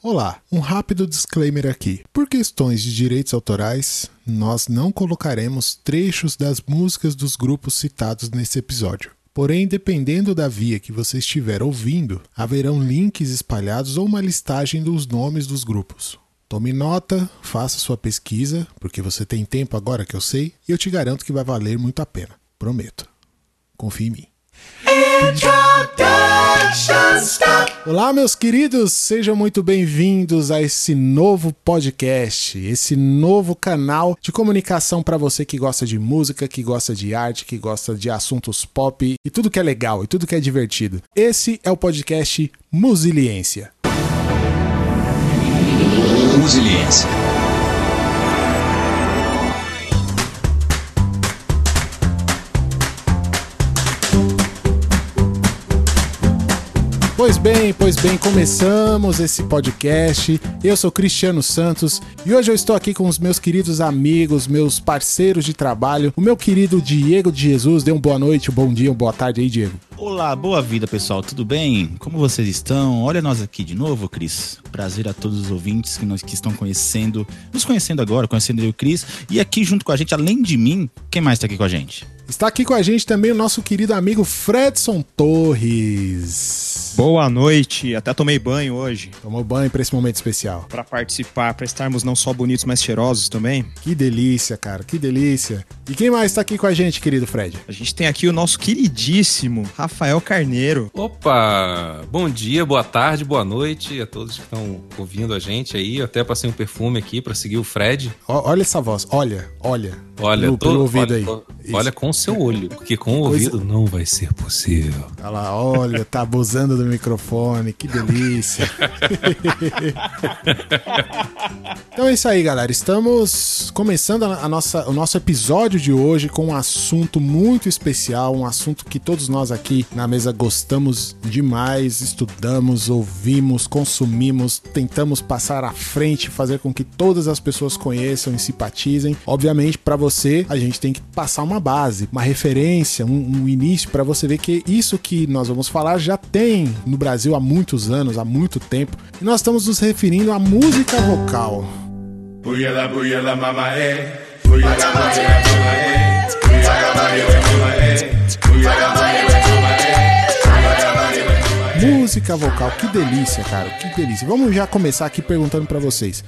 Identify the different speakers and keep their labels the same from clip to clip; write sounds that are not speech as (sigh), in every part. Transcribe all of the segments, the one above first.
Speaker 1: Olá, um rápido disclaimer aqui. Por questões de direitos autorais, nós não colocaremos trechos das músicas dos grupos citados nesse episódio. Porém, dependendo da via que você estiver ouvindo, haverão links espalhados ou uma listagem dos nomes dos grupos. Tome nota, faça sua pesquisa, porque você tem tempo agora que eu sei, e eu te garanto que vai valer muito a pena. Prometo. Confie em mim. Olá, meus queridos, sejam muito bem-vindos a esse novo podcast, esse novo canal de comunicação para você que gosta de música, que gosta de arte, que gosta de assuntos pop e tudo que é legal e tudo que é divertido. Esse é o podcast Musiliência.
Speaker 2: Musiliense.
Speaker 1: Pois bem, pois bem, começamos esse podcast. Eu sou Cristiano Santos e hoje eu estou aqui com os meus queridos amigos, meus parceiros de trabalho, o meu querido Diego de Jesus. Dê um boa noite, um bom dia, uma boa tarde aí, Diego.
Speaker 3: Olá, boa vida pessoal, tudo bem? Como vocês estão? Olha nós aqui de novo, Cris. Prazer a todos os ouvintes que, nós, que estão conhecendo, nos conhecendo agora, conhecendo eu o Cris. E aqui junto com a gente, além de mim, quem mais está aqui com a gente?
Speaker 1: Está aqui com a gente também o nosso querido amigo Fredson Torres.
Speaker 4: Boa noite, até tomei banho hoje.
Speaker 1: Tomou banho para esse momento especial.
Speaker 4: Para participar, para estarmos não só bonitos, mas cheirosos também.
Speaker 1: Que delícia, cara, que delícia. E quem mais está aqui com a gente, querido Fred?
Speaker 4: A gente tem aqui o nosso queridíssimo Rafael Carneiro.
Speaker 5: Opa! Bom dia, boa tarde, boa noite a todos que estão ouvindo a gente aí. Eu até passei um perfume aqui para seguir o Fred.
Speaker 1: O- olha essa voz, olha, olha.
Speaker 5: Olha,
Speaker 1: pelo,
Speaker 5: tô-
Speaker 1: pelo ouvido
Speaker 5: olha,
Speaker 1: aí.
Speaker 5: tô- olha com seu olho, porque com o
Speaker 1: Coisa-
Speaker 5: ouvido não vai ser possível.
Speaker 1: Olha lá, olha, tá abusando do microfone, que delícia. (laughs) então é isso aí, galera. Estamos começando a nossa, o nosso episódio de hoje com um assunto muito especial, um assunto que todos nós aqui na mesa gostamos demais, estudamos, ouvimos, consumimos, tentamos passar à frente, fazer com que todas as pessoas conheçam e simpatizem. Obviamente, para você, a gente tem que passar uma base, uma referência, um, um início para você ver que isso que nós vamos falar já tem no Brasil há muitos anos, há muito tempo. E nós estamos nos referindo à música vocal.
Speaker 6: Mama, eh.
Speaker 1: Música vocal, que delícia, cara, que delícia. Vamos já começar aqui perguntando pra vocês.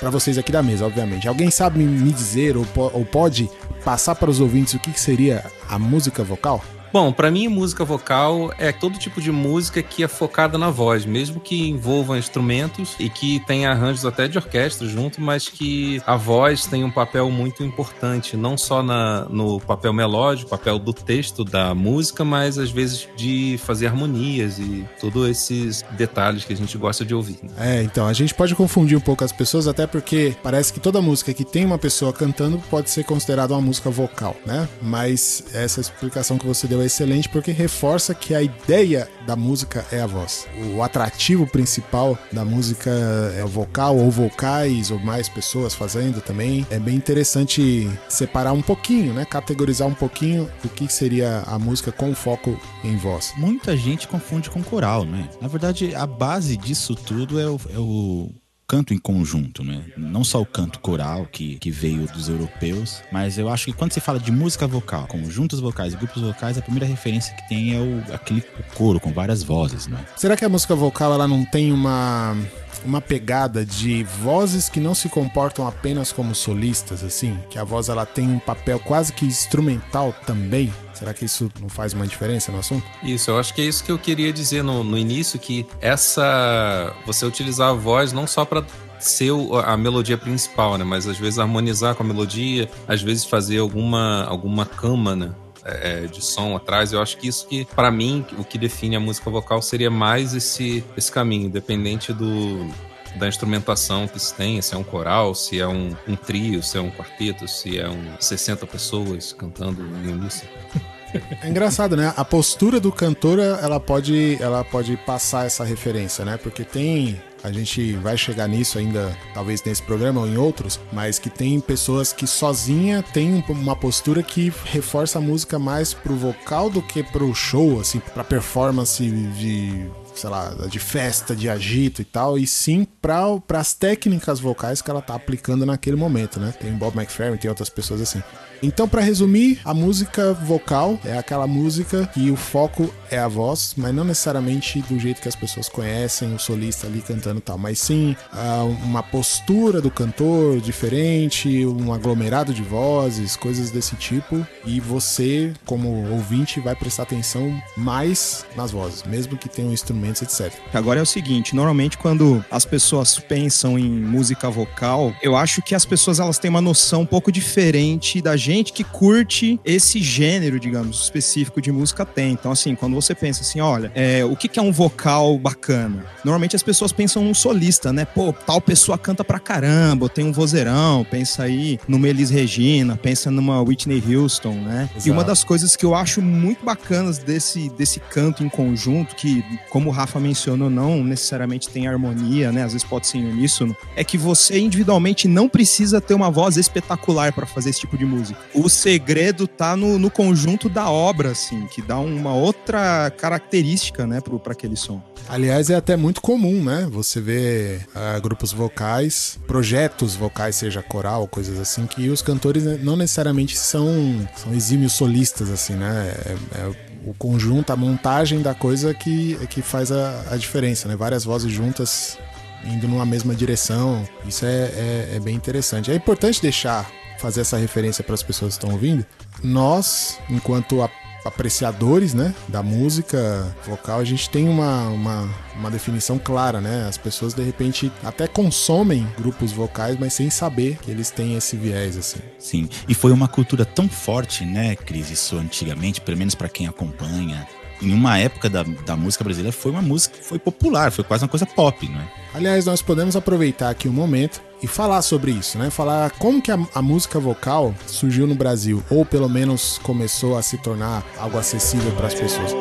Speaker 1: Pra vocês aqui da mesa, obviamente. Alguém sabe me- me dizer ou, po- ou pode passar para os ouvintes o que seria a música vocal?
Speaker 5: Bom, pra mim, música vocal é todo tipo de música que é focada na voz, mesmo que envolva instrumentos e que tenha arranjos até de orquestra junto, mas que a voz tem um papel muito importante, não só na, no papel melódico, papel do texto da música, mas às vezes de fazer harmonias e todos esses detalhes que a gente gosta de ouvir. né?
Speaker 1: É, então, a gente pode confundir um pouco as pessoas, até porque parece que toda música que tem uma pessoa cantando pode ser considerada uma música vocal, né? Mas essa explicação que você deu excelente porque reforça que a ideia da música é a voz. O atrativo principal da música é o vocal ou vocais ou mais pessoas fazendo também. É bem interessante separar um pouquinho, né? Categorizar um pouquinho o que seria a música com foco em voz.
Speaker 3: Muita gente confunde com coral, né? Na verdade, a base disso tudo é o, é o canto em conjunto, né? Não só o canto coral que, que veio dos europeus, mas eu acho que quando se fala de música vocal, conjuntos vocais e grupos vocais, a primeira referência que tem é o, aquele coro com várias vozes, né?
Speaker 1: Será que a música vocal ela não tem uma uma pegada de vozes que não se comportam apenas como solistas assim, que a voz ela tem um papel quase que instrumental também? Será que isso não faz uma diferença no assunto?
Speaker 5: Isso, eu acho que é isso que eu queria dizer no, no início, que essa. Você utilizar a voz não só para ser a melodia principal, né? Mas às vezes harmonizar com a melodia, às vezes fazer alguma, alguma cama, né? é, de som atrás, eu acho que isso que, para mim, o que define a música vocal seria mais esse, esse caminho, independente do, da instrumentação que se tem, se é um coral, se é um, um trio, se é um quarteto, se é um 60 pessoas cantando em uníssono. (laughs)
Speaker 1: É engraçado, né? A postura do cantor, ela pode, ela pode passar essa referência, né? Porque tem a gente vai chegar nisso ainda, talvez nesse programa ou em outros, mas que tem pessoas que sozinha tem uma postura que reforça a música mais pro vocal do que pro show, assim, pra performance de sei lá, de festa, de agito e tal, e sim para as técnicas vocais que ela tá aplicando naquele momento, né? Tem Bob McFerrin, tem outras pessoas assim. Então, para resumir, a música vocal é aquela música que o foco é a voz, mas não necessariamente do jeito que as pessoas conhecem, o solista ali cantando tal, mas sim ah, uma postura do cantor diferente, um aglomerado de vozes, coisas desse tipo, e você, como ouvinte, vai prestar atenção mais nas vozes, mesmo que tenham instrumentos, etc.
Speaker 4: Agora é o seguinte, normalmente quando as pessoas pensam em música vocal, eu acho que as pessoas elas têm uma noção um pouco diferente da gente que curte esse gênero, digamos, específico de música tem. Então, assim, quando você pensa assim, olha, é, o que, que é um vocal bacana? Normalmente as pessoas pensam num solista, né? Pô, tal pessoa canta pra caramba, tem um vozeirão, pensa aí numa Elis Regina, pensa numa Whitney Houston, né? E uma das coisas que eu acho muito bacanas desse, desse canto em conjunto, que, como o Rafa mencionou, não necessariamente tem harmonia, né? Às vezes pode ser em uníssono, é que você individualmente não precisa ter uma voz espetacular para fazer esse tipo de música. O segredo tá no, no conjunto da obra, assim, que dá uma outra característica, né, para aquele som.
Speaker 1: Aliás, é até muito comum, né? Você vê ah, grupos vocais, projetos vocais, seja coral coisas assim, que os cantores não necessariamente são, são exímios solistas, assim, né? É, é o conjunto, a montagem da coisa que, que faz a, a diferença, né? Várias vozes juntas indo numa mesma direção. Isso é, é, é bem interessante. É importante deixar fazer essa referência para as pessoas que estão ouvindo. Nós, enquanto a- apreciadores né, da música vocal, a gente tem uma, uma, uma definição clara, né? As pessoas de repente até consomem grupos vocais, mas sem saber que eles têm esse viés, assim.
Speaker 3: Sim, e foi uma cultura tão forte, né, Cris, isso antigamente, pelo menos pra quem acompanha. Em uma época da, da música brasileira foi uma música foi popular, foi quase uma coisa pop, não é?
Speaker 1: Aliás, nós podemos aproveitar aqui um momento e falar sobre isso, né? Falar como que a, a música vocal surgiu no Brasil, ou pelo menos começou a se tornar algo acessível para as pessoas.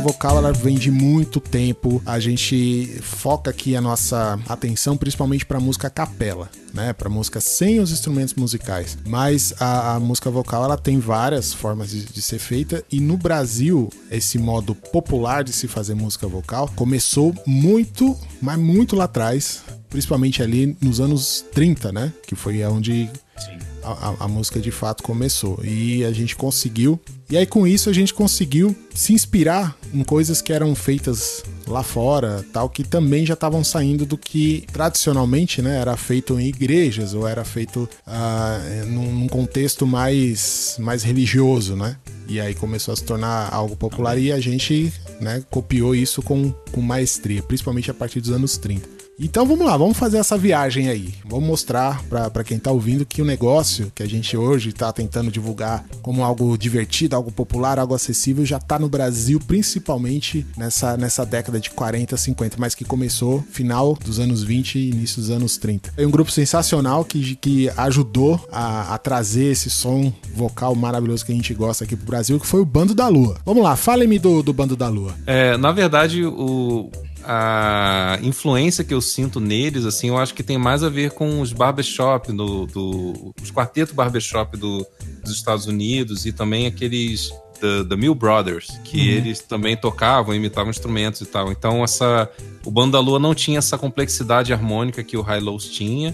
Speaker 1: Vocal ela vem de muito tempo. A gente foca aqui a nossa atenção principalmente para música capela, né? Para música sem os instrumentos musicais. Mas a, a música vocal ela tem várias formas de, de ser feita e no Brasil esse modo popular de se fazer música vocal começou muito, mas muito lá atrás, principalmente ali nos anos 30, né? Que foi onde a, a- a música de fato começou. E a gente conseguiu. E aí, com isso, a gente conseguiu se inspirar em coisas que eram feitas lá fora, tal, que também já estavam saindo do que tradicionalmente né, era feito em igrejas ou era feito ah, num, num contexto mais, mais religioso, né? E aí começou a se tornar algo popular e a gente né, copiou isso com, com maestria, principalmente a partir dos anos 30. Então vamos lá, vamos fazer essa viagem aí. Vamos mostrar pra quem tá ouvindo que o negócio que a gente hoje tá tentando divulgar como algo divertido, algo popular, algo acessível, já tá no Brasil, principalmente nessa, nessa década de 40, 50, mas que começou final dos anos 20 e início dos anos 30. Foi um grupo sensacional que, que ajudou a, a trazer esse som vocal maravilhoso que a gente gosta aqui pro Brasil, que foi o Bando da Lua. Vamos lá, fale-me do, do Bando da Lua.
Speaker 5: É, na verdade, o, a influência que eu sinto neles, assim, eu acho que tem mais a ver com os barbershop, do, do, os quartetos barbershop do, dos Estados Unidos e também aqueles The, The Mill Brothers, que eles também tocavam, imitavam instrumentos e tal. Então, essa, o Bando da Lua não tinha essa complexidade harmônica que o High Lows tinha.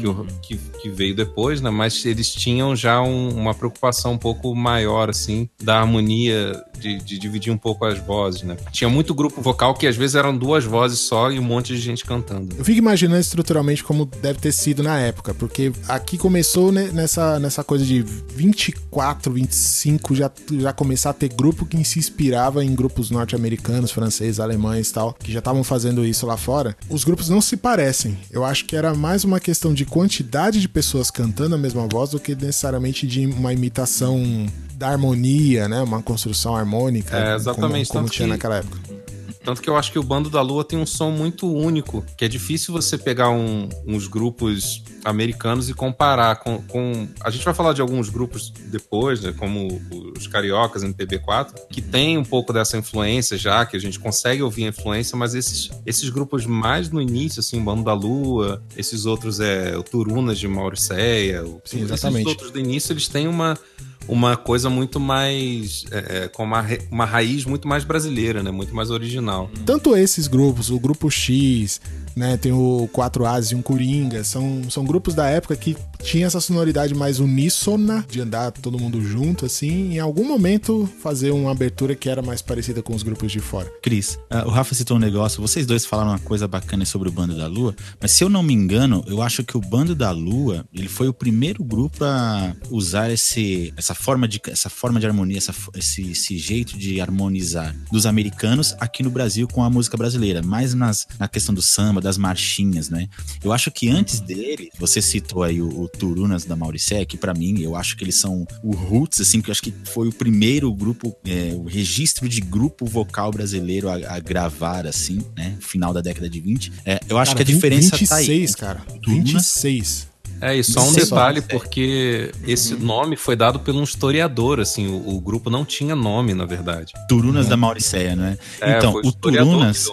Speaker 5: Que, o- que, que veio depois, né? Mas eles tinham já um- uma preocupação um pouco maior, assim, da harmonia, de, de dividir um pouco as vozes, né? Tinha muito grupo vocal que às vezes eram duas vozes só e um monte de gente cantando.
Speaker 1: Eu fico imaginando estruturalmente como deve ter sido na época, porque aqui começou né, nessa, nessa coisa de 24, 25, já, já começar a ter grupo que se inspirava em grupos norte-americanos, franceses, alemães e tal, que já estavam fazendo isso lá fora. Os grupos não se parecem. Eu acho que era mais uma questão de quantidade de pessoas cantando a mesma voz do que necessariamente de uma imitação da harmonia, né? Uma construção harmônica.
Speaker 5: É, exatamente,
Speaker 1: Como, como tinha
Speaker 5: que-
Speaker 1: naquela época.
Speaker 5: Tanto que eu acho que o Bando da Lua tem um som muito único, que é difícil você pegar um- uns grupos americanos e comparar com, com- A gente vai falar de alguns grupos depois, né, como os Cariocas, MPB4, que tem um pouco dessa influência já, que a gente consegue ouvir a influência, mas esses, esses grupos mais no início, assim, o Bando da Lua, esses outros é o Turunas de Mauricéia,
Speaker 1: Sim,
Speaker 5: esses
Speaker 1: exatamente.
Speaker 5: outros do início, eles têm uma uma coisa muito mais é, é, com uma, uma raiz muito mais brasileira, né? Muito mais original.
Speaker 1: Tanto esses grupos, o grupo X, né, tem o 4 As e um Coringa, são, são grupos da época que tinha essa sonoridade mais uníssona, de andar todo mundo junto, assim, em algum momento fazer uma abertura que era mais parecida com os grupos de fora.
Speaker 3: Cris, ah, o Rafa citou um negócio, vocês dois falaram uma coisa bacana sobre o Bando da Lua, mas se eu não me engano, eu acho que o Bando da Lua, ele foi o primeiro grupo a usar esse, essa, forma de, essa forma de harmonia, essa, esse, esse jeito de harmonizar dos americanos aqui no Brasil com a música brasileira, mais nas, na questão do samba, das marchinhas, né? Eu acho que antes dele, você citou aí o, o Turunas da Mauricé, que pra mim, eu acho que eles são o Roots, assim, que eu acho que foi o primeiro grupo, é, o registro de grupo vocal brasileiro a, a gravar, assim, né? Final da década de 20. É, eu acho
Speaker 1: Cara,
Speaker 3: que a diferença
Speaker 1: 26,
Speaker 3: tá aí.
Speaker 1: cara.
Speaker 3: Turunas.
Speaker 1: 26.
Speaker 5: É, e só um
Speaker 3: Sim.
Speaker 5: detalhe,
Speaker 3: Só.
Speaker 5: porque esse nome foi dado por um historiador, assim, o, o grupo não tinha nome, na verdade.
Speaker 3: Turunas da Mauricéia, né?
Speaker 5: É,
Speaker 3: então,
Speaker 5: foi
Speaker 3: o Turunas.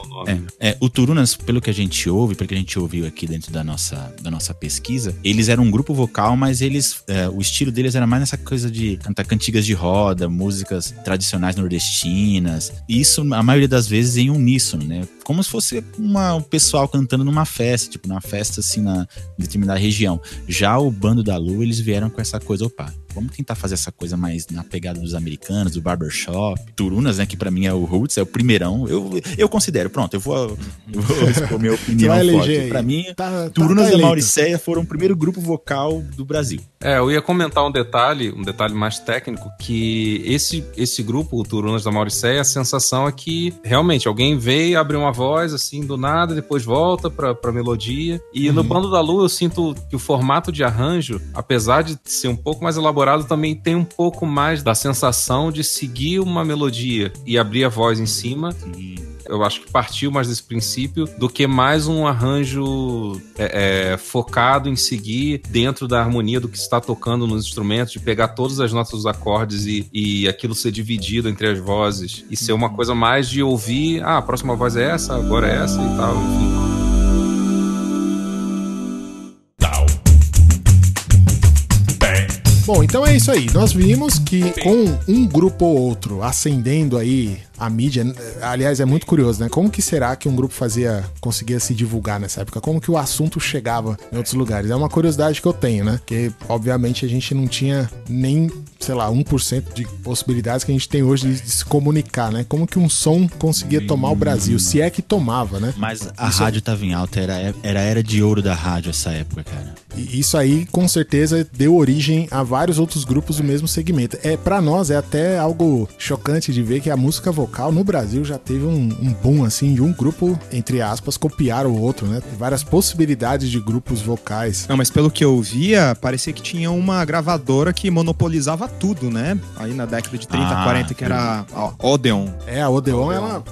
Speaker 3: É, é, o Turunas, pelo que a gente ouve, pelo que a gente ouviu aqui dentro da nossa, da nossa pesquisa, eles eram um grupo vocal, mas eles. é, o estilo deles era mais nessa coisa de cantar cantigas de roda, músicas tradicionais nordestinas. E isso, a maioria das vezes, em uníssono, né? Como se fosse uma, um pessoal cantando numa festa, tipo, numa festa assim na em determinada região. Já o Bando da Lua, eles vieram com essa coisa, opa, vamos tentar fazer essa coisa mais na pegada dos americanos, do barbershop. Turunas, né, que pra mim é o Roots, é o primeirão. Eu, eu considero, pronto, eu vou, eu vou (laughs) expor minha opinião forte. Pra mim,
Speaker 1: Tá- tá-
Speaker 3: Turunas
Speaker 1: tá
Speaker 3: da
Speaker 1: eleito.
Speaker 3: Mauricéia foram o primeiro grupo vocal do Brasil.
Speaker 5: É, eu ia comentar um detalhe, um detalhe mais técnico, que esse, esse grupo, o Turunas da Mauricéia, a sensação é que realmente alguém veio, abre uma voz assim do nada, depois volta pra, pra melodia. E no Bando da Lua eu sinto que o formato de arranjo, apesar de ser um pouco mais elaborado, também tem um pouco mais da sensação de seguir uma melodia e abrir a voz em cima. Eu acho que partiu mais desse princípio do que mais um arranjo é, é, focado em seguir dentro da harmonia do que está tocando nos instrumentos, de pegar todas as notas dos acordes e, e aquilo ser dividido entre as vozes e ser uma coisa mais de ouvir, ah, a próxima voz é essa, agora é essa e tal, enfim.
Speaker 1: Bom, então é isso aí. Nós vimos que com um grupo ou outro ascendendo aí a mídia, aliás, é muito curioso, né? Como que será que um grupo fazia, conseguia se divulgar nessa época? Como que o assunto chegava em outros lugares? É uma curiosidade que eu tenho, né? Porque, obviamente, a gente não tinha nem, sei lá, 1% de possibilidades que a gente tem hoje de, se comunicar, né? Como que um som conseguia tomar o Brasil? Se é que tomava, né?
Speaker 3: Mas a rádio tava em alta, era, era a era de ouro da rádio essa época, cara.
Speaker 1: E isso aí, com certeza, deu origem a vários outros grupos do mesmo segmento. É para nós é até algo chocante de ver que a música vocal no Brasil já teve um, um boom assim de um grupo entre aspas copiar o outro, né? Tem várias possibilidades de grupos vocais.
Speaker 4: Não, mas pelo que eu via, parecia que tinha uma gravadora que monopolizava tudo, né? Aí na década de 30,
Speaker 3: Ah,
Speaker 4: 40, que era a Odeon.
Speaker 1: É, a Odeon, ela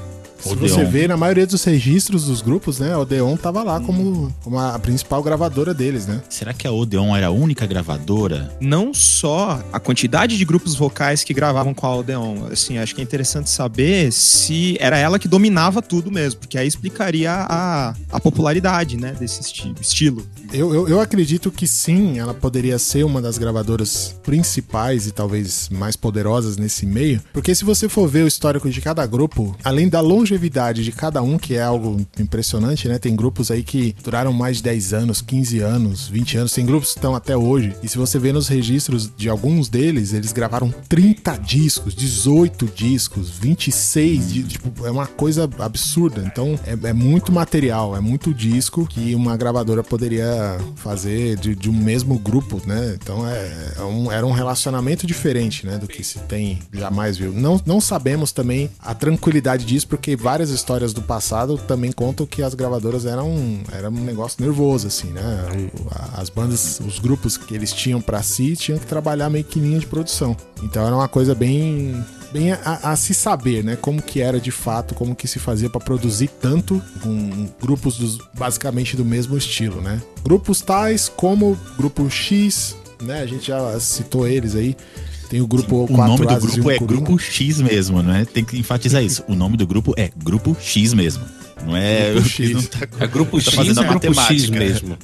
Speaker 1: se
Speaker 3: Odeon.
Speaker 1: você vê na maioria dos registros dos grupos, né, a Odeon tava lá como, como a principal gravadora deles, né?
Speaker 3: Será que a Odeon era a única gravadora?
Speaker 4: Não só a quantidade de grupos vocais que gravavam com a Odeon. Assim, acho que é interessante saber se era ela que dominava tudo mesmo, porque aí explicaria a, a popularidade, né, desse esti estilo.
Speaker 1: Eu, eu, eu acredito que sim, ela poderia ser uma das gravadoras principais e talvez mais poderosas nesse meio, porque se você for ver o histórico de cada grupo, além da longevidade de cada um, que é algo impressionante, né? Tem grupos aí que duraram mais de 10 anos, 15 anos, 20 anos, tem grupos que estão até hoje. E se você vê nos registros de alguns deles, eles gravaram 30 discos, 18 discos, 26, di- tipo, é uma coisa absurda. Então é, é muito material, é muito disco que uma gravadora poderia fazer de, de um mesmo grupo, né? Então é, é um- era um relacionamento diferente, né? Do que se tem jamais viu. Não, não sabemos também a tranquilidade disso, porque várias histórias do passado também contam que as gravadoras eram, era um negócio nervoso, assim, né? As bandas, os grupos que eles tinham pra si tinham que trabalhar meio que linha de produção. Então era uma coisa bem bem a, a se saber, né? Como que era de fato, como que se fazia para produzir tanto com grupos dos, basicamente do mesmo estilo, né? Grupos tais como Grupo X, né? A gente já citou eles aí. Tem o grupo
Speaker 3: O nome do grupo
Speaker 1: um
Speaker 3: é. Grupo X mesmo, não é? Tem que enfatizar isso. O nome do grupo é Grupo X mesmo. Não é.
Speaker 1: Grupo
Speaker 3: o
Speaker 1: X.
Speaker 3: não tá-
Speaker 5: É grupo
Speaker 3: tá
Speaker 5: X
Speaker 3: fazendo a
Speaker 5: grupo X
Speaker 3: matemática.
Speaker 5: mesmo?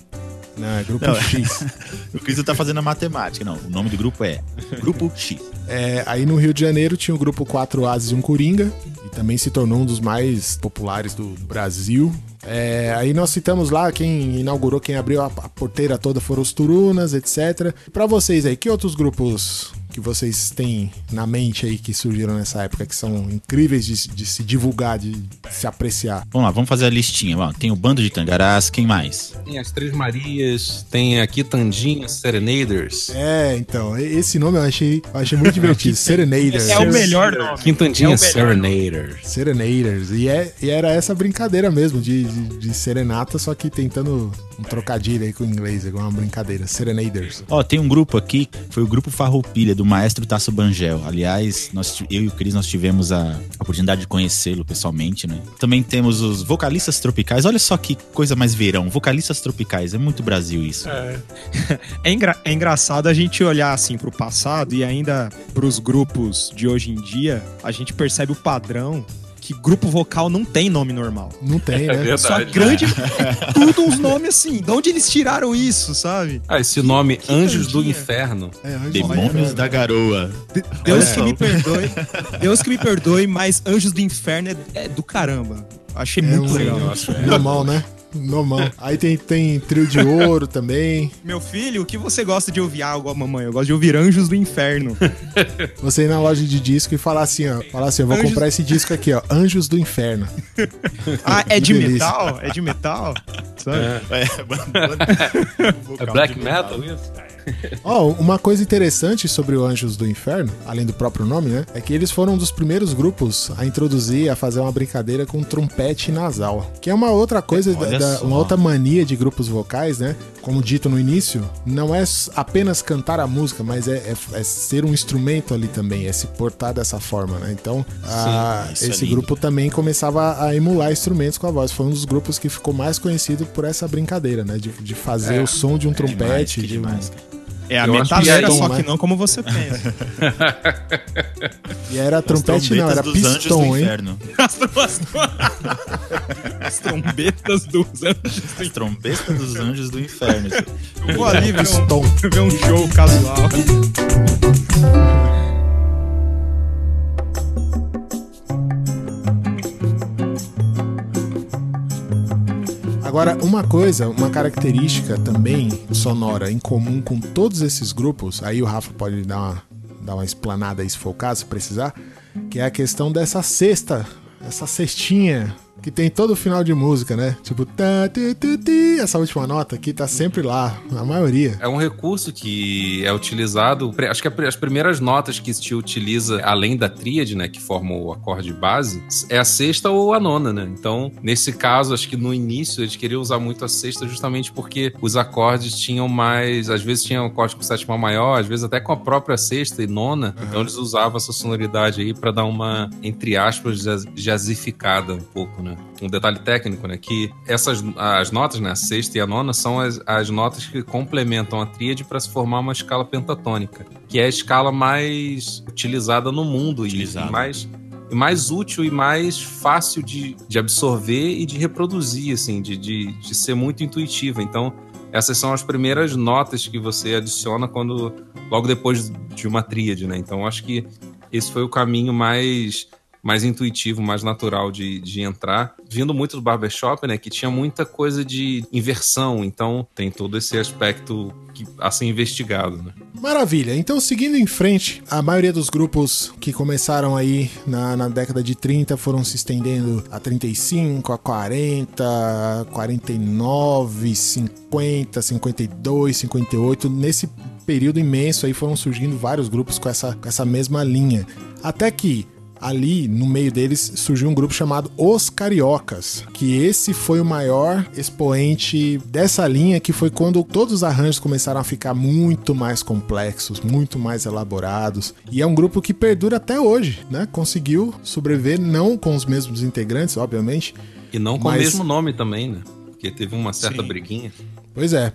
Speaker 1: Não, é Grupo
Speaker 3: Não,
Speaker 1: X. (laughs)
Speaker 3: O Cris não tá fazendo a matemática, não. O nome do grupo é Grupo X.
Speaker 1: É, aí no Rio de Janeiro tinha o grupo Quatro Ases e um Coringa, e também se tornou um dos mais populares do Brasil. É, aí nós citamos lá quem inaugurou, quem abriu a, a porteira toda foram os Turunas, etc. Pra vocês aí, que outros grupos que vocês têm na mente aí que surgiram nessa época que são incríveis de, de se divulgar, de se apreciar?
Speaker 3: Vamos lá, vamos fazer a listinha. Ó, tem o Bando de Tangarás, quem mais?
Speaker 5: Tem as Três Marias, tem aqui Tandinha, Serenaders.
Speaker 1: É, então, esse nome eu achei, eu achei muito divertido. (laughs) Serenaders.
Speaker 4: É o melhor nome.
Speaker 5: Quintandinha
Speaker 4: É
Speaker 5: Serenaders.
Speaker 1: Serenaders. E, é, e era essa brincadeira mesmo de, de, de serenata, só que tentando um trocadilho aí com o inglês, igual uma brincadeira. Serenaders.
Speaker 3: Ó, tem um grupo aqui, foi o grupo Farroupilha, do maestro Tasso Bangel. Aliás, nós, eu e o Cris, nós tivemos a oportunidade de conhecê-lo pessoalmente, né? Também temos os vocalistas tropicais. Olha só que coisa mais verão. Vocalistas tropicais. É muito Brasil isso.
Speaker 4: É, (laughs) engra- é engraçado a gente olhar assim pro passado e ainda pros grupos de hoje em dia, a gente percebe o padrão que grupo vocal não tem nome normal.
Speaker 1: Não tem, né?
Speaker 5: verdade.
Speaker 4: Só grande. (laughs) tudo uns nomes assim. De onde eles tiraram isso, sabe?
Speaker 5: Ah, esse nome
Speaker 4: que
Speaker 5: Anjos do. Inferno.
Speaker 1: É, antes
Speaker 3: Demônios da Garoa.
Speaker 4: Deus
Speaker 3: É.
Speaker 4: que me perdoe. Deus que me perdoe, mas Anjos do Inferno é, é do caramba. Achei
Speaker 1: É
Speaker 4: muito
Speaker 1: um-
Speaker 4: legal.
Speaker 1: Normal, né? Normal. Aí tem, tem trio de ouro também.
Speaker 4: Meu filho, o que você gosta de ouvir? Ah, eu gosto- mamãe, eu gosto de ouvir Anjos do Inferno. (laughs)
Speaker 1: Você ir na loja de disco e falar assim, ó. Falar assim, eu vou
Speaker 4: Anjos-
Speaker 1: comprar esse disco aqui, ó. Anjos do Inferno. (laughs)
Speaker 4: Ah, é de
Speaker 1: delícia.
Speaker 4: metal? É de metal? Sabe?
Speaker 5: É (laughs) black metal isso? (laughs)
Speaker 1: Ó, uma coisa interessante sobre o Anjos do Inferno, além do próprio nome, né? É que eles foram um dos primeiros grupos a introduzir, a fazer uma brincadeira com trompete nasal. Que é uma outra coisa, da- da- uma outra mania de grupos vocais, né? Como dito no início, não é apenas cantar a música, mas é, é- é ser um instrumento ali também, é se portar dessa forma, né? Então, a-
Speaker 3: isso é
Speaker 1: esse
Speaker 3: lindo.
Speaker 1: grupo também começava a emular instrumentos com a voz. Foi um dos grupos que ficou mais conhecido por essa brincadeira, né? De, de fazer
Speaker 5: É,
Speaker 1: o som de um
Speaker 3: Demais,
Speaker 1: trompete,
Speaker 3: que
Speaker 1: de um-
Speaker 3: demais.
Speaker 4: É a
Speaker 5: Eu que
Speaker 4: metaleira,
Speaker 1: é
Speaker 4: só que
Speaker 1: né?
Speaker 4: não como você (laughs) pensa.
Speaker 1: E era trompete, não, era
Speaker 3: trombetas dos anjos do
Speaker 1: pistão, hein?
Speaker 3: inferno. (laughs)
Speaker 4: As, as- as trombetas dos anjos.
Speaker 3: As trombetas dos anjos do inferno.
Speaker 4: Eu vou ali ver um, ver um show casual.
Speaker 1: Agora, uma coisa, uma característica também sonora em comum com todos esses grupos, aí o Rafa pode dar uma, dar uma explanada aí se for o caso, se precisar, que é a questão dessa cesta, essa cestinha que tem todo o final de música, né? Tipo, tá, ti, essa última nota aqui tá sempre lá, a maioria.
Speaker 5: É um recurso que é utilizado. Acho que as primeiras notas que se utiliza, além da tríade, né, que forma o acorde base, é a sexta ou a nona, né? Então, nesse caso, acho que no início eles queriam usar muito a sexta justamente porque os acordes tinham mais. Às vezes tinham acorde com sétima maior, às vezes até com a própria sexta e nona. Então, eles usavam essa sonoridade aí pra dar uma, entre aspas, jaz- jazificada um pouco, né? Um detalhe técnico, né? Que essas as notas, né? A sexta e a nona são as, as notas que complementam a tríade para se formar uma escala pentatônica, que é a escala mais utilizada no mundo e-
Speaker 3: Utilizada.
Speaker 5: e mais mais útil e mais fácil de, de absorver e de reproduzir, assim, de, de, de ser muito intuitiva. Então, essas são as primeiras notas que você adiciona quando logo depois de uma tríade, né? Então, acho que esse foi o caminho mais mais intuitivo, mais natural de, de entrar. Vindo muito do barbershop, né? Que tinha muita coisa de inversão. Então, tem todo esse aspecto que, a ser investigado, né?
Speaker 1: Maravilha. Então, seguindo em frente, a maioria dos grupos que começaram aí na, na década de 30 foram se estendendo a 35, a 40, 49, 50, 52, 58. Nesse período imenso aí foram surgindo vários grupos com essa, com essa mesma linha. Até que ali no meio deles surgiu um grupo chamado Os Cariocas, que esse foi o maior expoente dessa linha, que foi quando todos os arranjos começaram a ficar muito mais complexos, muito mais elaborados. E é um grupo que perdura até hoje, né? Conseguiu sobreviver, não com os mesmos integrantes, obviamente.
Speaker 5: E não com
Speaker 1: Mas-
Speaker 5: o mesmo nome também, né? Porque teve uma certa
Speaker 4: Sim.
Speaker 5: briguinha.
Speaker 1: Pois é.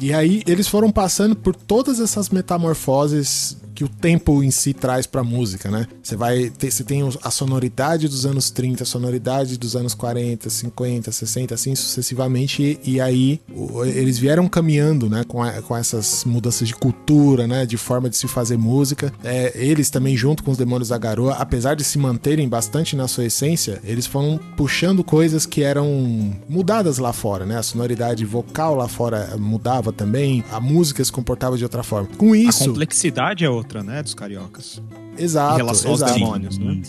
Speaker 1: E aí eles foram passando por todas essas metamorfoses que o tempo em si traz pra música, né? Você vai ter, você tem a sonoridade dos anos 30, a sonoridade dos anos 40, 50, 60, assim sucessivamente, e, e aí o- eles vieram caminhando, né, com, a- com essas mudanças de cultura, né, de forma de se fazer música. É, eles também junto com os Demônios da Garoa, apesar de se manterem bastante na sua essência, eles foram puxando coisas que eram mudadas lá fora, né? A sonoridade vocal lá fora mudava também, a música se comportava de outra forma. Com
Speaker 4: A
Speaker 1: isso,
Speaker 4: complexidade é outra, né, dos cariocas.
Speaker 1: exato,
Speaker 4: em relação aos
Speaker 1: exato,
Speaker 4: demônios, né?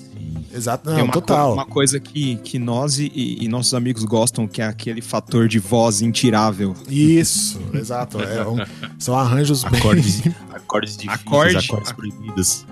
Speaker 1: Exato,
Speaker 4: Tem
Speaker 1: não,
Speaker 4: uma, co-
Speaker 1: total.
Speaker 4: uma coisa que, que nós e, e nossos amigos gostam, que é aquele fator de voz intirável.
Speaker 1: Isso, exato. é um- são arranjos bem
Speaker 3: Acordes, (laughs) acordes difíceis,
Speaker 4: Acorde-
Speaker 3: acordes proibidos.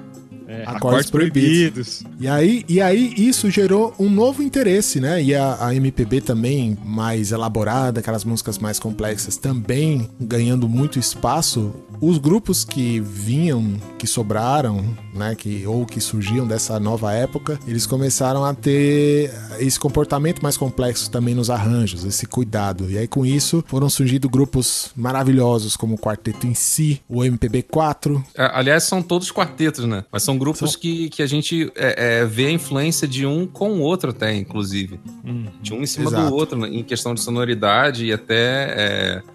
Speaker 1: Acordes proibidos. E aí, e aí isso gerou um novo interesse, né? E a, a MPB também mais elaborada, aquelas músicas mais complexas também ganhando muito espaço. Os grupos que vinham, que sobraram, né, que ou que surgiam dessa nova época, eles começaram a ter esse comportamento mais complexo também nos arranjos, esse cuidado. E aí com isso foram surgindo grupos maravilhosos como o Quarteto em Si, o MPB4,
Speaker 5: É, aliás, são todos quartetos, né? Mas são grupos que, que a gente é, é, vê a influência de um com o outro até, inclusive. De um em cima
Speaker 1: Exato.
Speaker 5: do outro, né? em questão de sonoridade e até... é,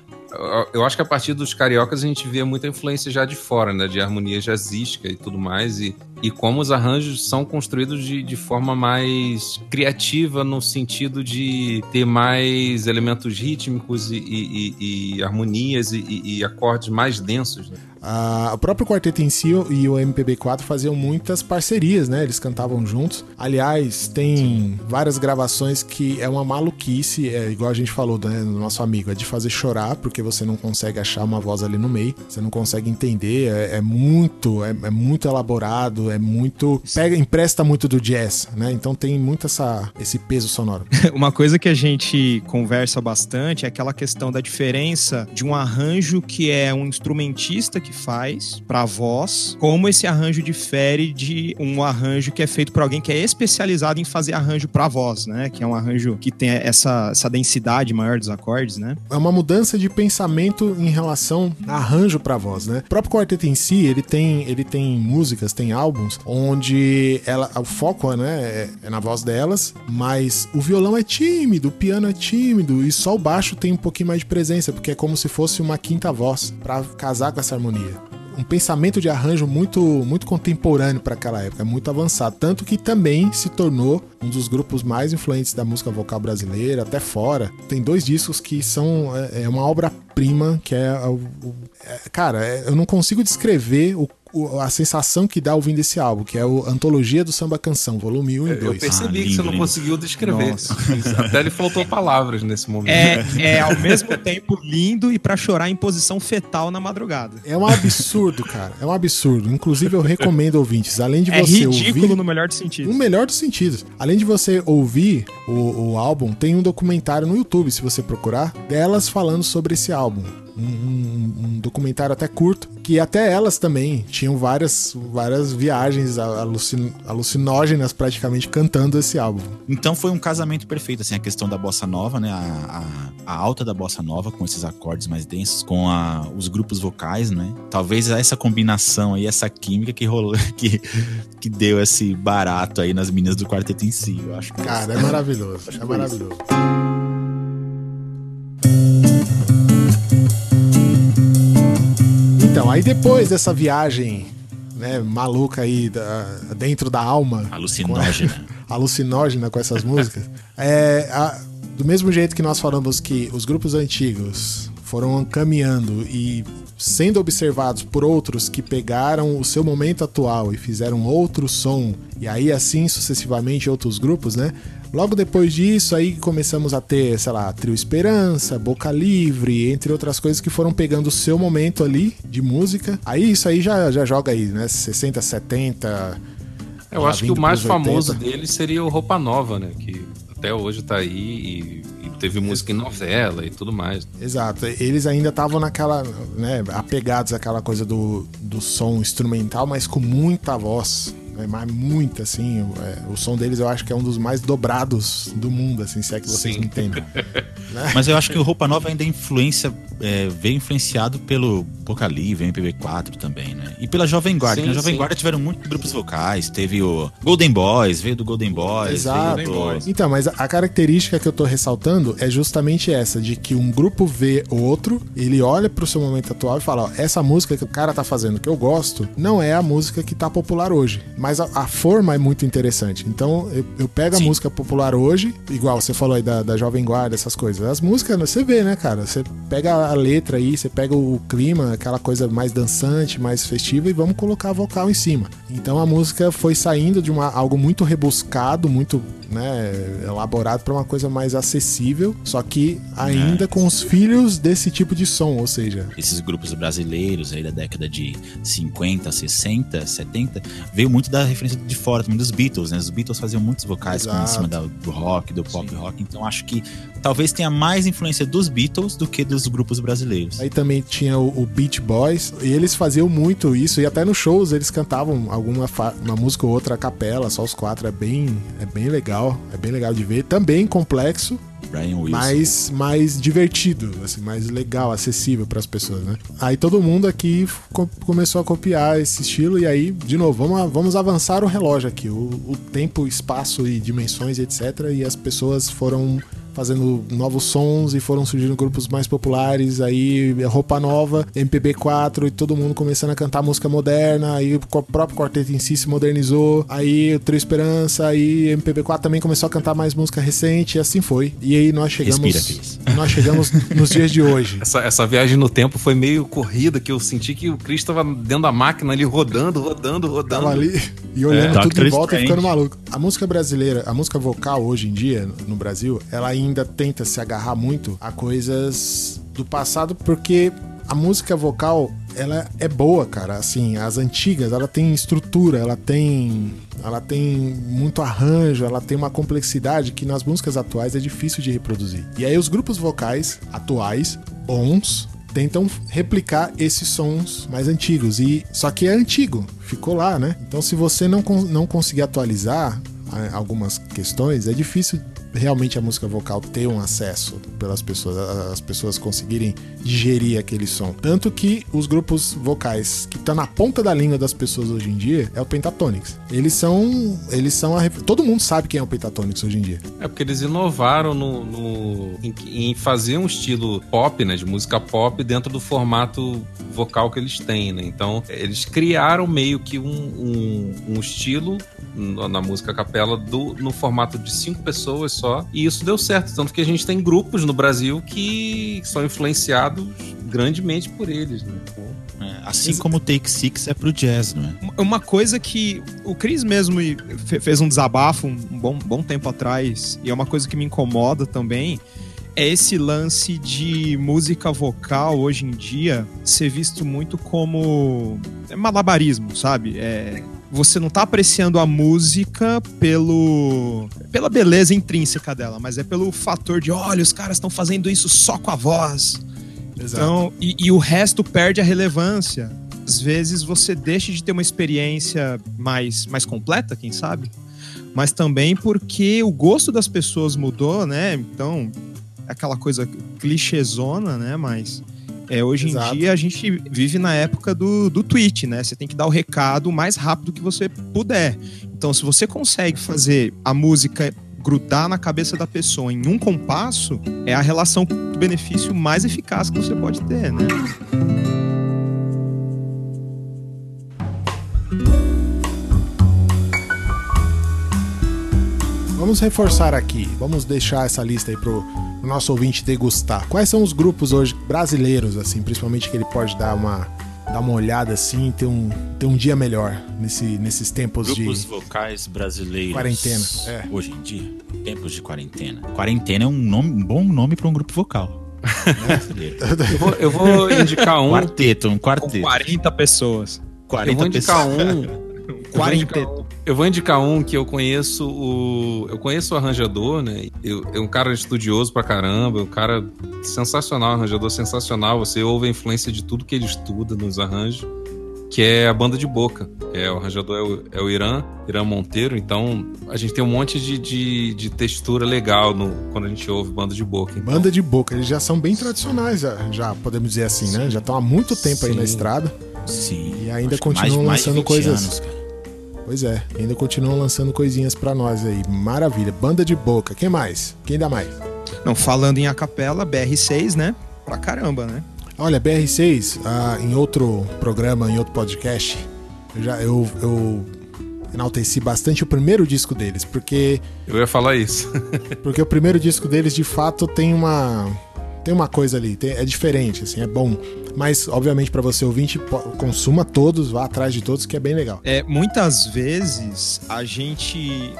Speaker 5: eu- acho que a partir dos cariocas a gente vê muita influência já de fora, né? De harmonia jazzística e tudo mais. E, e como os arranjos são construídos de, de forma mais criativa, no sentido de ter mais elementos rítmicos e, e- e- harmonias e acordes mais densos. Né?
Speaker 1: Ah, o próprio quarteto em si e o MPB4 faziam muitas parcerias, né? Eles cantavam juntos. Aliás, tem várias gravações que é uma maluquice, é igual a gente falou né, do nosso amigo, é de fazer chorar, porque você não consegue achar uma voz ali no meio, você não consegue entender, é, é muito, é, é muito elaborado, é muito. Pega, empresta muito do jazz, né? Então tem muito essa, esse peso sonoro. (laughs)
Speaker 4: Uma coisa que a gente conversa bastante é aquela questão da diferença de um arranjo que é um instrumentista que faz pra voz, como esse arranjo difere de um arranjo que é feito por alguém que é especializado em fazer arranjo pra voz, né? Que é um arranjo que tem essa, essa densidade maior dos acordes, né?
Speaker 1: é uma mudança de pensamento em relação a arranjo para voz, né? O próprio quarteto em si, ele tem, ele tem músicas, tem álbuns onde ela, o foco, né, é, é na voz delas, mas o violão é tímido, o piano é tímido e só o baixo tem um pouquinho mais de presença, porque é como se fosse uma quinta voz para casar com essa harmonia um pensamento de arranjo muito muito contemporâneo para aquela época, muito avançado, tanto que também se tornou um dos grupos mais influentes da música vocal brasileira, até fora. Tem dois discos que são é, é uma obra-prima, que é, é, cara, é, eu não consigo descrever o- a sensação que dá ouvindo esse álbum, que é o Antologia do Samba Canção, volume 1 e
Speaker 5: Eu
Speaker 1: 2.
Speaker 5: percebi
Speaker 3: Ah,
Speaker 5: que
Speaker 3: lindo,
Speaker 5: você não
Speaker 3: lindo.
Speaker 5: conseguiu descrever.
Speaker 4: Nossa. (laughs)
Speaker 5: Até lhe faltou palavras nesse momento.
Speaker 4: É, é ao mesmo tempo lindo e pra chorar em posição fetal na madrugada.
Speaker 1: É um absurdo, cara. É um absurdo. Inclusive, eu recomendo ouvintes, além de
Speaker 4: É
Speaker 1: você
Speaker 4: ridículo
Speaker 1: ouvir.
Speaker 4: no melhor dos sentidos.
Speaker 1: No melhor dos sentidos. Além de você ouvir o, o álbum, tem um documentário no YouTube, se você procurar, delas falando sobre esse álbum. Um, um- um documentário até curto, que até elas também tinham várias, várias viagens alucin- alucinógenas praticamente cantando esse álbum.
Speaker 3: Então foi um casamento perfeito, assim, a questão da bossa nova, né? A, a- a alta da bossa nova, com esses acordes mais densos, com a- os grupos vocais, né? Talvez essa combinação aí, essa química que rolou, (laughs) que, que deu esse barato aí nas meninas do quarteto em si, eu acho. que-
Speaker 1: Cara, é maravilhoso. É maravilhoso. Aí depois dessa viagem né, maluca aí da- dentro da alma,
Speaker 3: Alucinógena. (laughs)
Speaker 1: alucinógena com essas músicas. (laughs) É, a- do mesmo jeito que nós falamos que os grupos antigos foram caminhando e sendo observados por outros que pegaram o seu momento atual e fizeram outro som, e aí assim sucessivamente outros grupos, né? Logo depois disso, aí começamos a ter, sei lá, Trio Esperança, Boca Livre, entre outras coisas que foram pegando o seu momento ali de música. Aí isso aí já, já joga aí, né? 60, 70,
Speaker 5: Eu acho que o mais
Speaker 1: pros 80.
Speaker 5: famoso dele seria o Roupa Nova, né? Que até hoje tá aí e, e teve música em novela e tudo mais.
Speaker 1: Exato. Eles ainda estavam naquela, né, apegados àquela coisa do, do som instrumental, mas com muita voz. Né, mas muita, assim. é, o som deles eu acho que é um dos mais dobrados do mundo, assim, se é que vocês
Speaker 5: Sim.
Speaker 1: me entendem. (laughs)
Speaker 3: Mas eu acho que o Roupa Nova ainda influencia, é, veio influenciado pelo Pocali, veio MPB4 também, né? E pela Jovem Guarda.
Speaker 5: Sim,
Speaker 3: Na Jovem
Speaker 5: sim.
Speaker 3: Guarda tiveram muitos grupos vocais. Teve o Golden Boys, veio do Golden Boys.
Speaker 1: Exato.
Speaker 3: veio do-
Speaker 1: Então, mas a característica que eu tô ressaltando é justamente essa, de que um grupo vê outro, ele olha pro seu momento atual e fala, ó, essa música que o cara tá fazendo que eu gosto, não é a música que tá popular hoje. Mas a, a forma é muito interessante. Então, eu, eu pego a
Speaker 3: Sim.
Speaker 1: música popular hoje, igual você falou aí da, da Jovem Guarda, essas coisas. As músicas, você vê, né, cara? Você pega a letra aí, você pega o clima, aquela coisa mais dançante, mais festiva, e vamos colocar vocal em cima. Então a música foi saindo de uma, algo muito rebuscado, muito né, elaborado para uma coisa mais acessível, só que ainda com os filhos desse tipo de som, ou seja,
Speaker 3: Esses grupos brasileiros aí da década de 50, 60, 70, veio muito da referência de fora também, dos Beatles, né? Os Beatles faziam muitos vocais em cima da- do rock, do pop rock, então acho que talvez tenha mais influência dos Beatles do que dos grupos brasileiros.
Speaker 1: Aí também tinha o, o Beach Boys, e eles faziam muito isso, e até nos shows eles cantavam alguma uma música ou outra a capela, só os quatro, é bem, é bem legal, é bem legal de ver. Também complexo,
Speaker 3: Brian Wilson.
Speaker 1: mais, mais divertido, assim, mais legal, acessível para as pessoas, né? Aí todo mundo aqui co- começou a copiar esse estilo e aí, de novo, vamos, vamos avançar o relógio aqui, o, o tempo, espaço e dimensões etc. E as pessoas foram fazendo novos sons e foram surgindo grupos mais populares, aí roupa nova, MPB4 e todo mundo começando a cantar música moderna, aí o próprio quarteto em si se modernizou, aí o Trio Esperança, aí MPB4 também começou a cantar mais música recente e assim foi. E aí nós chegamos
Speaker 3: Respira, (laughs)
Speaker 1: nós chegamos nos dias de hoje.
Speaker 5: Essa, essa viagem no tempo foi meio corrida, que eu senti que o Chris tava dentro da máquina ali rodando, rodando, rodando.
Speaker 1: Tava ali e olhando
Speaker 3: É,
Speaker 1: tudo em
Speaker 3: Doctor
Speaker 1: volta e
Speaker 3: Strange.
Speaker 1: ficando maluco. A música brasileira, a música vocal hoje em dia, no Brasil, ela ainda tenta se agarrar muito a coisas do passado, porque a música vocal, ela é boa, cara. Assim, as antigas, ela tem estrutura, ela tem. Ela tem muito arranjo, ela tem uma complexidade que nas músicas atuais é difícil de reproduzir. E aí os grupos vocais atuais, bons, tentam replicar esses sons mais antigos. E só que é antigo, ficou lá, né? Então se você não, não conseguir atualizar ah, algumas questões, é difícil realmente a música vocal ter um acesso pelas pessoas, as pessoas conseguirem digerir aquele som. Tanto que os grupos vocais que estão na ponta da língua das pessoas hoje em dia é o Pentatonix. Eles são, eles são a, todo mundo sabe quem é o Pentatonix hoje em dia.
Speaker 5: É porque eles inovaram no, no- em, em fazer um estilo pop, né, de música pop dentro do formato vocal que eles têm, né? Então eles criaram meio que um, um, um estilo na música capela do, no formato de cinco pessoas só e isso deu certo, tanto que a gente tem grupos no Brasil que são influenciados grandemente por eles, né?
Speaker 3: É, assim como o Take Six é pro jazz, não é?
Speaker 4: Uma coisa que o Cris mesmo fe- fez um desabafo um bom, bom tempo atrás, e é uma coisa que me incomoda também, é esse lance de música vocal hoje em dia ser visto muito como é malabarismo, sabe? É, você não tá apreciando a música pelo pela beleza intrínseca dela, mas é pelo fator de, olha, os caras estão fazendo isso só com a voz. Então, e, e o resto perde a relevância. Às vezes você deixa de ter uma experiência mais, mais completa, quem sabe? Mas também porque o gosto das pessoas mudou, né? Então, é aquela coisa clichêzona, né? Mas é, hoje
Speaker 1: Exato.
Speaker 4: em dia a gente vive na época do, do tweet, né? Você tem que dar o recado o mais rápido que você puder. Então, se você consegue fazer a música grudar na cabeça da pessoa em um compasso, é a relação do benefício mais eficaz que você pode ter, né?
Speaker 1: Vamos reforçar aqui, vamos deixar essa lista aí pro, pro nosso ouvinte degustar. Quais são os grupos hoje brasileiros, assim, principalmente que ele pode dar uma, dar uma olhada assim e ter um, ter um dia melhor nesse, nesses tempos
Speaker 3: Grupos
Speaker 1: de.
Speaker 3: vocais brasileiros.
Speaker 1: Quarentena, é.
Speaker 3: Hoje em dia, tempos de quarentena. Quarentena é um, nome, um bom nome para um grupo vocal. (laughs)
Speaker 5: Eu vou, eu vou indicar um
Speaker 3: quarteto, um
Speaker 4: Com
Speaker 3: quarteto.
Speaker 4: 40 pessoas.
Speaker 3: 40
Speaker 5: eu vou indicar
Speaker 3: pessoas.
Speaker 5: um.
Speaker 4: Quarteto.
Speaker 5: Eu vou indicar um que eu conheço o. Eu conheço o arranjador, né? Eu, é um cara estudioso pra caramba, um cara sensacional, arranjador sensacional. Você ouve a influência de tudo que ele estuda nos arranjos, que é a banda de boca. É, o arranjador é o, é o Irã, Irã Monteiro. Então a gente tem um monte de, de, de textura legal no, quando a gente ouve banda de boca. Então,
Speaker 1: Banda de boca, eles já são bem tradicionais, já, já podemos dizer assim, né? Já estão há muito tempo aí na
Speaker 5: Sim.
Speaker 1: estrada.
Speaker 3: Sim.
Speaker 1: E ainda
Speaker 3: Acho mais-
Speaker 1: continuam
Speaker 3: mais
Speaker 1: lançando
Speaker 3: 20
Speaker 1: coisas.
Speaker 3: anos, cara.
Speaker 1: Pois é, ainda continuam lançando coisinhas pra nós aí. Maravilha. Banda de boca. Quem mais? Quem dá mais?
Speaker 4: Não, falando em acapela, BR6, né? Pra caramba, né?
Speaker 1: Olha, BR6, ah, em outro programa, em outro podcast, eu, já, eu, eu enalteci bastante o primeiro disco deles, porque,
Speaker 5: Eu ia falar isso. (laughs)
Speaker 1: porque o primeiro disco deles, de fato, tem uma tem uma coisa ali, tem- é diferente, assim, é bom. Mas, obviamente, pra você ouvinte, consuma todos, vá atrás de todos, que é bem legal.
Speaker 4: É, muitas vezes a gente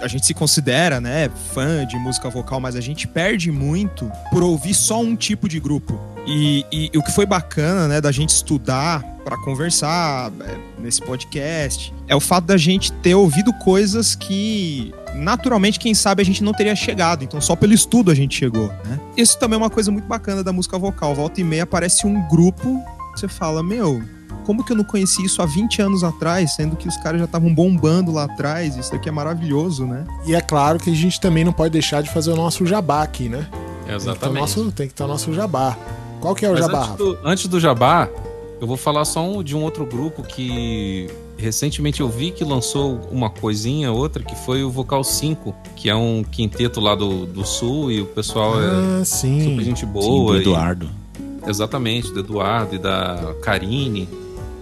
Speaker 4: a gente se considera, né, fã de música vocal, mas a gente perde muito por ouvir só um tipo de grupo. E, e o que foi bacana, né, da gente estudar para conversar é, nesse podcast é o fato da gente ter ouvido coisas que naturalmente, quem sabe, a gente não teria chegado. Então, só pelo estudo a gente chegou, né? Isso também é uma coisa muito bacana da música vocal. Volta e meia aparece um grupo, você fala, meu, como que eu não conheci isso há 20 anos atrás, sendo que os caras já estavam bombando lá atrás? Isso daqui é maravilhoso, né?
Speaker 1: E é claro que a gente também não pode deixar de fazer o nosso jabá aqui, né? Tem que
Speaker 5: Exatamente.
Speaker 1: nosso, tem que ter o nosso jabá. Qual que é o
Speaker 5: Mas
Speaker 1: jabá,
Speaker 5: antes do, antes do Jabá, eu vou falar só um- de um outro grupo que recentemente eu vi que lançou uma coisinha, outra, que foi o Vocal 5, que é um quinteto lá do, do Sul e o pessoal é
Speaker 1: Ah,
Speaker 5: super
Speaker 1: sim.
Speaker 5: gente
Speaker 3: Sim,
Speaker 5: boa.
Speaker 3: do
Speaker 5: e-
Speaker 3: Eduardo.
Speaker 5: exatamente, do Eduardo e da Karine.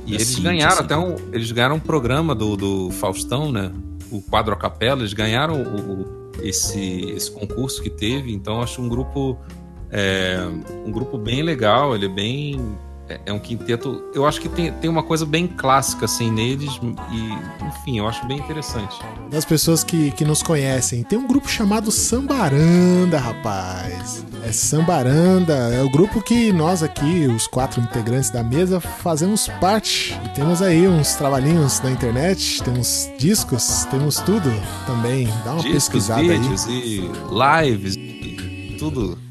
Speaker 5: E
Speaker 3: Da
Speaker 5: eles
Speaker 3: Cíntia,
Speaker 5: ganharam
Speaker 3: sim.
Speaker 5: até um. Eles ganharam um programa do, do Faustão, né? O quadro a capela, eles ganharam o- esse, esse concurso que teve, então acho um grupo. é, um grupo bem legal, ele é bem. É, é um quinteto. Eu acho que tem, tem uma coisa bem clássica assim neles, e enfim, eu acho bem interessante.
Speaker 1: Das pessoas que, que nos conhecem, tem um grupo chamado Sambaranda, rapaz. É Sambaranda, é o grupo que nós aqui, os quatro integrantes da mesa, fazemos parte. E temos aí uns trabalhinhos na internet, temos discos, temos tudo também. Dá uma
Speaker 5: Discos,
Speaker 1: pesquisada aí.
Speaker 5: vídeos e lives e tudo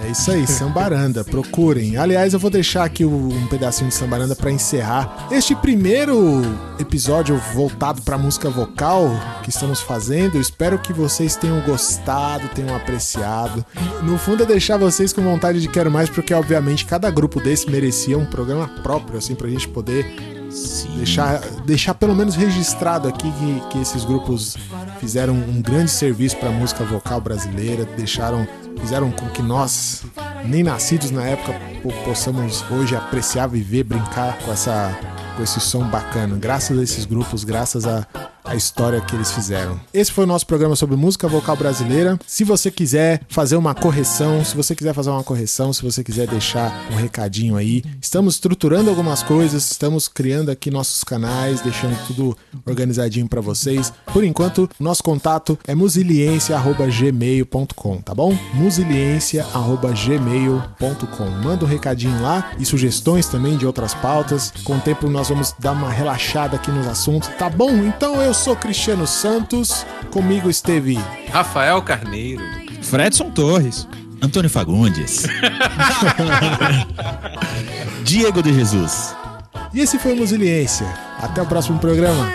Speaker 1: É isso aí, Sambaranda, procurem. Aliás, eu vou deixar aqui um pedacinho de Sambaranda para encerrar este primeiro episódio voltado para música vocal que estamos fazendo. Espero que vocês tenham gostado, tenham apreciado. No fundo é deixar vocês com vontade de quero mais, porque obviamente cada grupo desse merecia um programa próprio, assim, pra gente poder
Speaker 3: Sim.
Speaker 1: deixar, deixar pelo menos registrado aqui que, que esses grupos fizeram um grande serviço para a música vocal brasileira, deixaram, fizeram com que nós, nem nascidos na época, po- possamos hoje apreciar, viver, brincar com essa com esse som bacana, graças a esses grupos, graças a a história que eles fizeram. Esse foi o nosso programa sobre música vocal brasileira. Se você quiser fazer uma correção, se você quiser fazer uma correção, se você quiser deixar um recadinho aí, estamos estruturando algumas coisas, estamos criando aqui nossos canais, deixando tudo organizadinho pra vocês. Por enquanto, nosso contato é musiliência@gmail.com, tá bom? musiliência@gmail.com. Manda um recadinho lá e sugestões também de outras pautas. Com o tempo nós vamos dar uma relaxada aqui nos assuntos, tá bom? Então eu sou Cristiano Santos, comigo esteve
Speaker 5: Rafael Carneiro,
Speaker 4: Fredson Torres,
Speaker 3: Antônio Fagundes, (laughs) Diego de Jesus.
Speaker 1: E esse foi o Musiliência. Até o próximo programa.